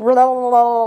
blah, blah, blah,